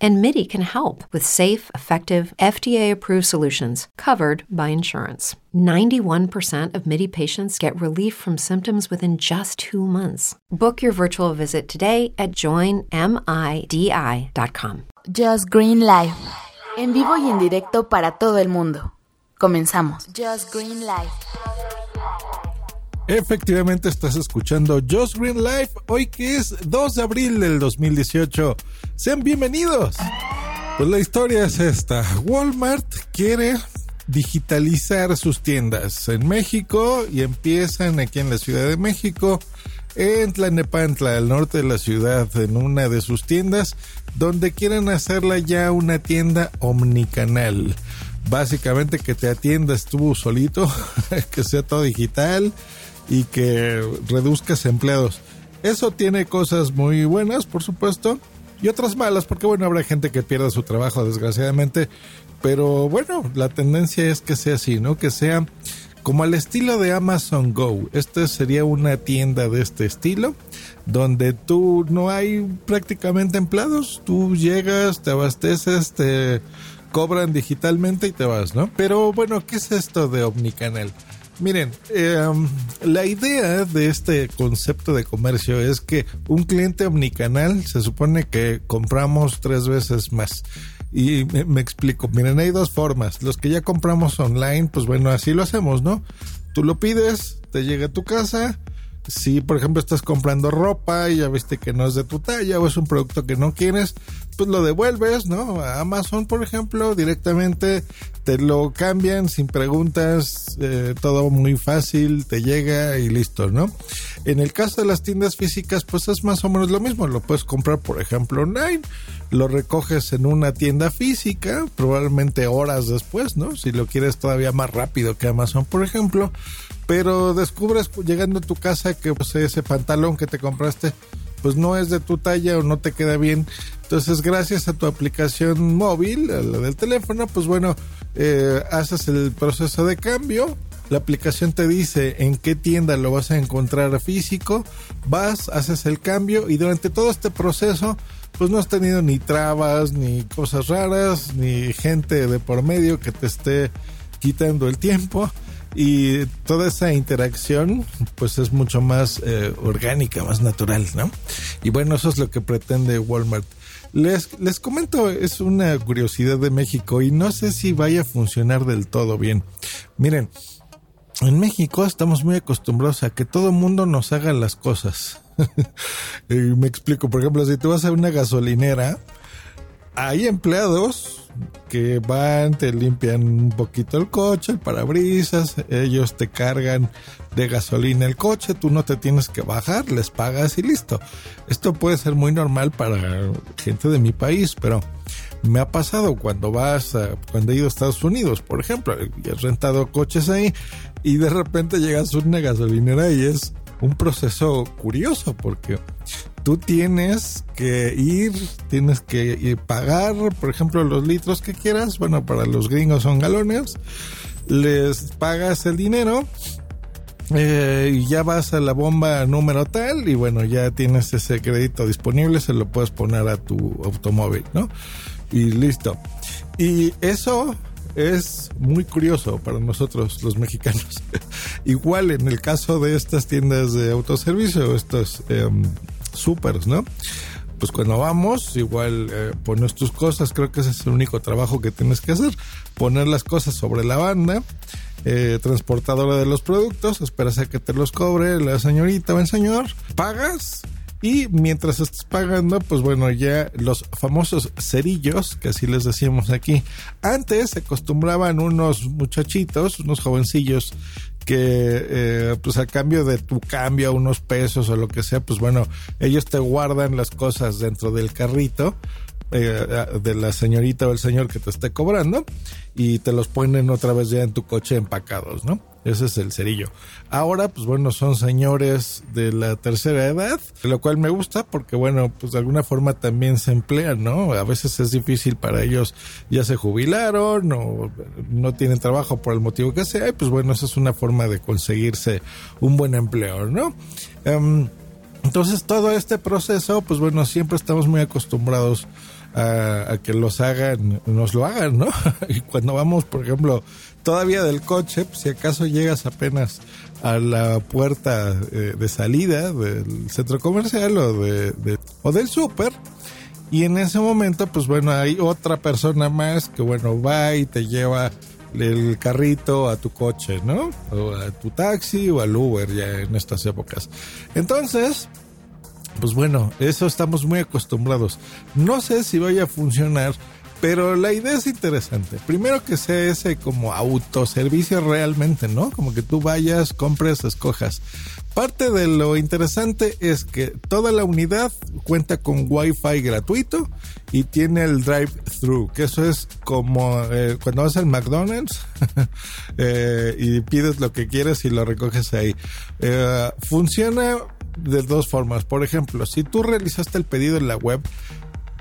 And MIDI can help with safe, effective, FDA approved solutions covered by insurance. 91% of MIDI patients get relief from symptoms within just two months. Book your virtual visit today at joinmidi.com. Just Green Life. En vivo y en directo para todo el mundo. Comenzamos. Just Green Life. Efectivamente estás escuchando Just Green Life hoy que es 2 de abril del 2018. Sean bienvenidos. Pues la historia es esta. Walmart quiere digitalizar sus tiendas en México y empiezan aquí en la Ciudad de México, en Tlanepantla, al norte de la ciudad, en una de sus tiendas, donde quieren hacerla ya una tienda omnicanal. Básicamente que te atiendas tú solito, que sea todo digital y que reduzcas empleados. Eso tiene cosas muy buenas, por supuesto, y otras malas, porque bueno, habrá gente que pierda su trabajo, desgraciadamente, pero bueno, la tendencia es que sea así, ¿no? Que sea como al estilo de Amazon Go. Esta sería una tienda de este estilo, donde tú no hay prácticamente empleados, tú llegas, te abasteces, te cobran digitalmente y te vas, ¿no? Pero bueno, ¿qué es esto de Omnicanal? Miren, em, la idea de este concepto de comercio es que un cliente omnicanal se supone que compramos tres veces más. Y me, me, explico, miren, hay dos formas. Los que ya compramos online, pues bueno, así lo hacemos, ¿no? Tú lo pides, te llega a tu casa. Si, por ejemplo, estás comprando ropa y ya viste que no es de tu talla o es un producto que no quieres, pues lo devuelves, ¿no? A Amazon, por ejemplo, directamente te lo cambian sin preguntas, eh, todo muy fácil, te llega y listo, ¿no? En el caso de las tiendas físicas, pues es más o menos lo mismo, lo puedes comprar, por ejemplo, online, lo recoges en una tienda física, probablemente horas después, ¿no? Si lo quieres todavía más rápido que Amazon, por ejemplo, pero descubres llegando a tu casa que pues, ese pantalón que te compraste pues no es de tu talla o no te queda bien. Entonces, gracias a tu aplicación móvil, a la del teléfono, pues bueno, eh, haces el proceso de cambio. La aplicación te dice en qué tienda lo vas a encontrar físico. Vas, haces el cambio y durante todo este proceso, pues no has tenido ni trabas, ni cosas raras, ni gente de por medio que te esté quitando el tiempo y toda esa interacción pues es mucho más eh, orgánica, más natural, ¿no? Y bueno, eso es lo que pretende Walmart. Les, les comento, es una curiosidad de México y no sé si vaya a funcionar del todo bien. Miren, en México estamos muy acostumbrados a que todo mundo nos haga las cosas. Me explico, por ejemplo, si tú vas a una gasolinera, hay empleados que van, te limpian un poquito el coche, el parabrisas, ellos te cargan de gasolina el coche, tú no te tienes que bajar, les pagas y listo. Esto puede ser muy normal para gente de mi país, pero me ha pasado cuando vas, a, cuando he ido a Estados Unidos, por ejemplo, y has rentado coches ahí y de repente llegas a una gasolinera y es un proceso curioso porque tú tienes que ir, tienes que pagar, por ejemplo, los litros que quieras. Bueno, para los gringos son galones. Les pagas el dinero eh, y ya vas a la bomba número tal y bueno, ya tienes ese crédito disponible, se lo puedes poner a tu automóvil, ¿no? Y listo. Y eso es muy curioso para nosotros los mexicanos. Igual en el caso de estas tiendas de autoservicio, estos eh, supers, ¿no? Pues cuando vamos, igual eh, pones tus cosas, creo que ese es el único trabajo que tienes que hacer, poner las cosas sobre la banda, eh, transportadora de los productos, esperas a que te los cobre la señorita o el señor, pagas y mientras estás pagando, pues bueno, ya los famosos cerillos, que así les decíamos aquí, antes se acostumbraban unos muchachitos, unos jovencillos que eh, pues a cambio de tu cambio, unos pesos o lo que sea, pues bueno, ellos te guardan las cosas dentro del carrito eh, de la señorita o el señor que te esté cobrando y te los ponen otra vez ya en tu coche empacados, ¿no? Ese es el cerillo. Ahora, pues bueno, son señores de la tercera edad, lo cual me gusta porque, bueno, pues de alguna forma también se emplean, ¿no? A veces es difícil para ellos, ya se jubilaron o no tienen trabajo por el motivo que sea, y pues bueno, esa es una forma de conseguirse un buen empleo, ¿no? Em, entonces todo este proceso, pues bueno, siempre estamos muy acostumbrados a, que los hagan, nos lo hagan, ¿no? y cuando vamos, por ejemplo, todavía del coche, pues, si acaso llegas apenas a la puerta eh, de salida del centro comercial o, de, o del súper, y en ese momento, pues bueno, hay otra persona más que, bueno, va y te lleva el carrito a tu coche, ¿no? O a tu taxi o al Uber ya en estas épocas. Entonces, pues bueno, eso estamos muy acostumbrados. No sé si vaya a funcionar, pero la idea es interesante. Primero que sea ese como autoservicio realmente, ¿no? Como que tú vayas, compres, escojas. Parte de lo interesante es que toda la unidad cuenta con Wi-Fi gratuito y tiene el drive-thru, que eso es como eh, cuando vas al McDonald's eh, y pides lo que quieres y lo recoges ahí. Eh, funciona de dos formas. Por ejemplo, si tú realizaste el pedido en la web,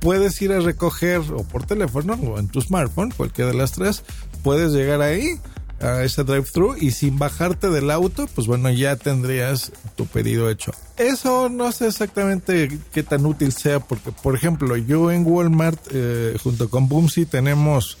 puedes ir a recoger o por teléfono o en tu smartphone, cualquiera de las tres, puedes llegar ahí a ese drive-thru y sin bajarte del auto, pues bueno, ya tendrías tu pedido hecho. Eso no sé exactamente qué tan útil sea, porque por ejemplo, yo en Walmart eh, junto con Boomsy tenemos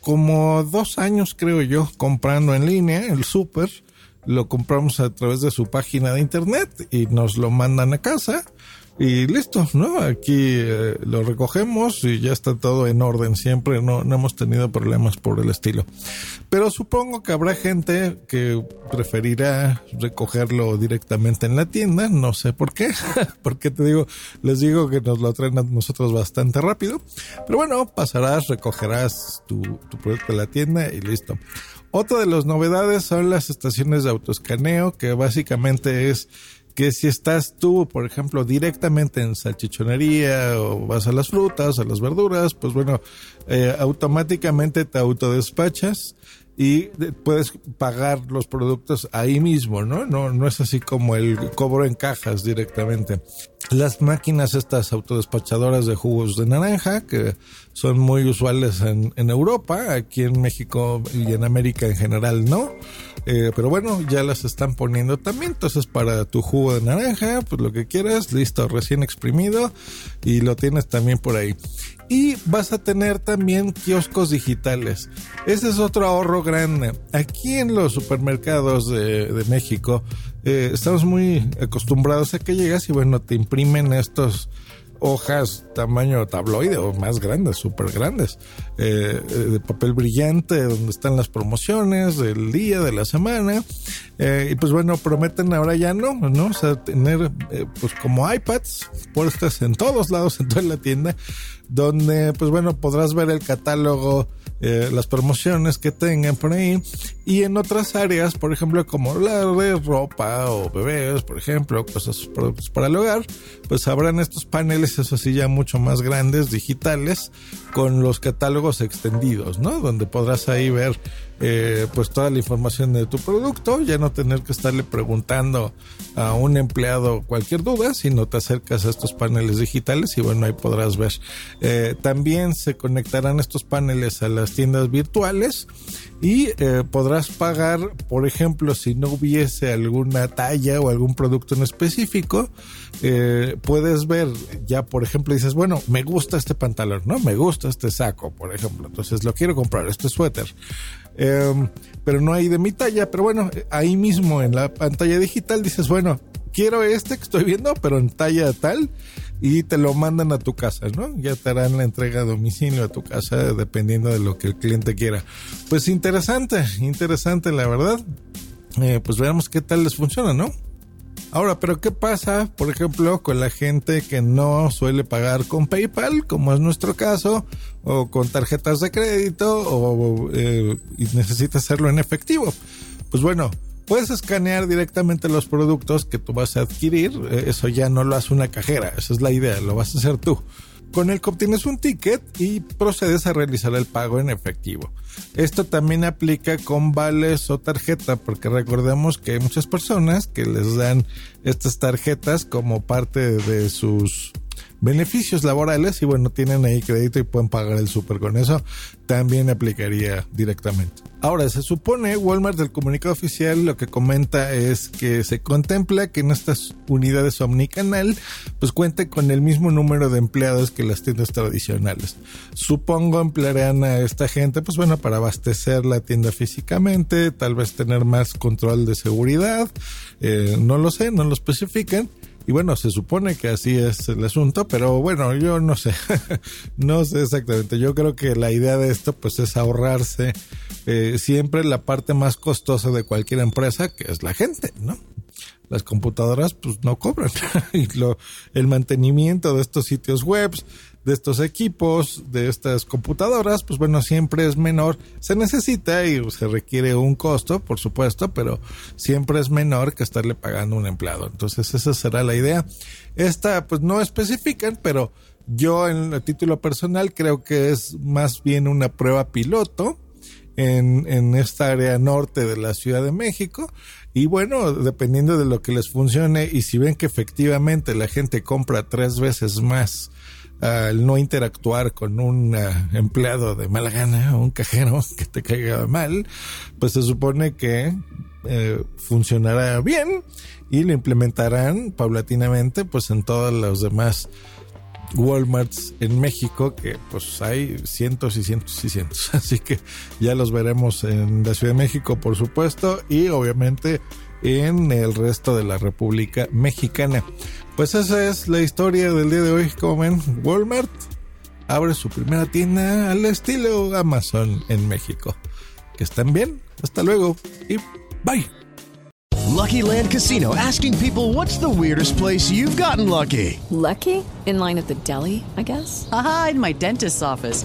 como dos años, creo yo, comprando en línea el súper lo compramos a través de su página de internet y nos lo mandan a casa y listo, ¿no? Aquí eh, lo recogemos y ya está todo en orden siempre, no, no hemos tenido problemas por el estilo. Pero supongo que habrá gente que preferirá recogerlo directamente en la tienda, no sé por qué, porque te digo, les digo que nos lo traen a nosotros bastante rápido, pero bueno, pasarás, recogerás tu, tu producto en la tienda y listo. Otra de las novedades son las estaciones de autoescaneo, que básicamente es que si estás tú, por ejemplo, directamente en salchichonería o vas a las frutas, a las verduras, pues bueno, eh, automáticamente te autodespachas y puedes pagar los productos ahí mismo, ¿no? No, no es así como el cobro en cajas directamente. Las máquinas estas autodespachadoras de jugos de naranja, que son muy usuales en, en Europa, aquí en México y en América en general no. Eh, pero bueno, ya las están poniendo también. Entonces, para tu jugo de naranja, pues lo que quieras, listo, recién exprimido y lo tienes también por ahí. Y vas a tener también kioscos digitales. Ese es otro ahorro grande. Aquí en los supermercados de, México, eh, estamos muy acostumbrados a que llegas y bueno, te imprimen estos hojas tamaño tabloide o más grandes, súper grandes, eh, eh, de papel brillante, donde están las promociones del día, de la semana. Eh, y pues bueno, prometen ahora ya no, ¿no? O sea, tener pues como iPads puestas en todos lados, en toda la tienda, donde pues bueno, podrás ver el catálogo eh, las promociones que tengan por ahí y en otras áreas, por ejemplo, como la de ropa o bebés, por ejemplo, cosas productos para el hogar, pues habrán estos paneles, eso sí, ya mucho más grandes, digitales, con los catálogos extendidos, ¿no? Donde podrás ahí ver eh, pues toda la información de tu producto, ya no tener que estarle preguntando a un empleado cualquier duda, sino te acercas a estos paneles digitales y bueno, ahí podrás ver. Eh, también se conectarán estos paneles a las tiendas virtuales y eh, podrás pagar, por ejemplo, si no hubiese alguna talla o algún producto en específico, puedes ver, ya por ejemplo dices, bueno, me gusta este pantalón, ¿no? Me gusta este saco, por ejemplo, entonces lo quiero comprar, este suéter. Em, pero no hay de mi talla. Pero bueno, ahí mismo en la pantalla digital dices, bueno, quiero este que estoy viendo, pero en talla tal, y te lo mandan a tu casa, ¿no? Ya te harán la entrega a domicilio a tu casa, dependiendo de lo que el cliente quiera. Pues interesante, interesante, la verdad. Eh, pues veamos qué tal les funciona, ¿no? Ahora, pero ¿qué pasa, por ejemplo, con la gente que no suele pagar con PayPal, como es nuestro caso, o con tarjetas de crédito, o eh, y necesita hacerlo en efectivo? Pues bueno, puedes escanear directamente los productos que tú vas a adquirir. Eh, eso ya no lo hace una cajera, esa es la idea, lo vas a hacer tú. Con el que obtienes un ticket y procedes a realizar el pago en efectivo. Esto también aplica con vales o tarjeta, porque recordemos que hay muchas personas que les dan estas tarjetas como parte de sus beneficios laborales y bueno, tienen ahí crédito y pueden pagar el súper con eso, también aplicaría directamente. Ahora, se supone, Walmart del comunicado oficial lo que comenta es que se contempla que en estas unidades omnicanal pues cuente con el mismo número de empleados que las tiendas tradicionales. Supongo emplearán a esta gente pues bueno para abastecer la tienda físicamente, tal vez tener más control de seguridad, eh, no lo sé, no lo especifican y bueno, se supone que así es el asunto, pero bueno, yo no sé, no sé exactamente. Yo creo que la idea de esto pues es ahorrarse eh, siempre la parte más costosa de cualquier empresa, que es la gente, ¿no? Las computadoras pues no cobran el mantenimiento de estos sitios webs de estos equipos, de estas computadoras, pues bueno, siempre es menor. Se necesita y se requiere un costo, por supuesto, pero siempre es menor que estarle pagando un empleado. Entonces esa será la idea. Esta pues no especifican, pero yo en el título personal creo que es más bien una prueba piloto. En, en, esta área norte de la Ciudad de México. Y bueno, dependiendo de lo que les funcione y si ven que efectivamente la gente compra tres veces más al no interactuar con un eh, empleado de mala gana o un cajero que te caiga mal, pues se supone que eh, funcionará bien y lo implementarán paulatinamente pues en todos los demás Walmarts en México que pues hay cientos y cientos y cientos. Así que ya los veremos en la Ciudad de México por supuesto y obviamente en el resto de la República Mexicana. Pues esa es la historia del día de hoy. Como ven, Walmart abre su primera tienda al estilo Amazon en México. Que estén bien. Hasta luego y bye. Lucky Land Casino asking people what's the weirdest place you've gotten lucky. Lucky? In line at the deli, I guess. Aha, in my dentist's office.